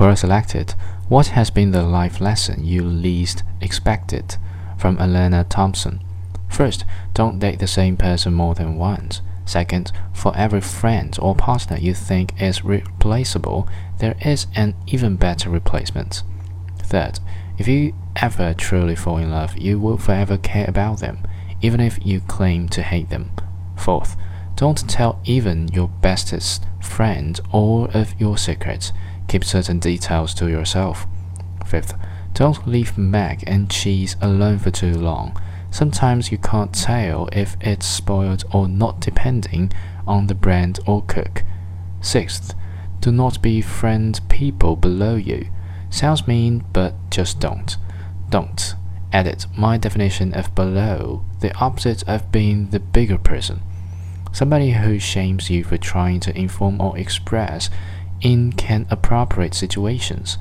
Well selected. What has been the life lesson you least expected? From Elena Thompson. First, don't date the same person more than once. Second, for every friend or partner you think is replaceable, there is an even better replacement. Third, if you ever truly fall in love, you will forever care about them, even if you claim to hate them. Fourth, don't tell even your bestest friend all of your secrets. Keep certain details to yourself. Fifth, don't leave mac and cheese alone for too long. Sometimes you can't tell if it's spoiled or not depending on the brand or cook. Sixth, do not befriend people below you. Sounds mean, but just don't. Don't. Edit my definition of below, the opposite of being the bigger person. Somebody who shames you for trying to inform or express in can appropriate situations.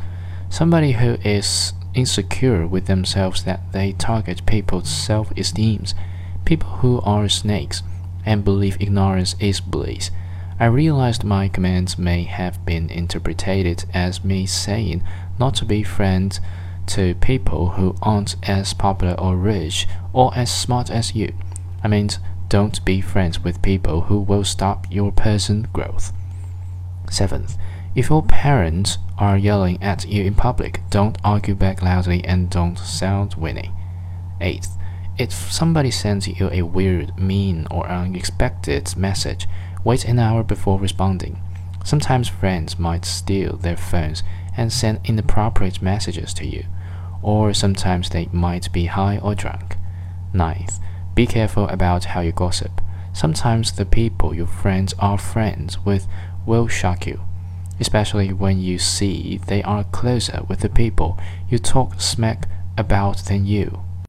Somebody who is insecure with themselves that they target people's self esteem, people who are snakes and believe ignorance is bliss. I realized my comments may have been interpreted as me saying not to be friends to people who aren't as popular or rich or as smart as you. I mean, don't be friends with people who will stop your person growth. Seventh, if your parents are yelling at you in public, don't argue back loudly and don't sound winning. Eighth, if somebody sends you a weird, mean, or unexpected message, wait an hour before responding. Sometimes friends might steal their phones and send inappropriate messages to you, or sometimes they might be high or drunk. Ninth, be careful about how you gossip. Sometimes the people your friends are friends with will shock you especially when you see they are closer with the people you talk smack about than you.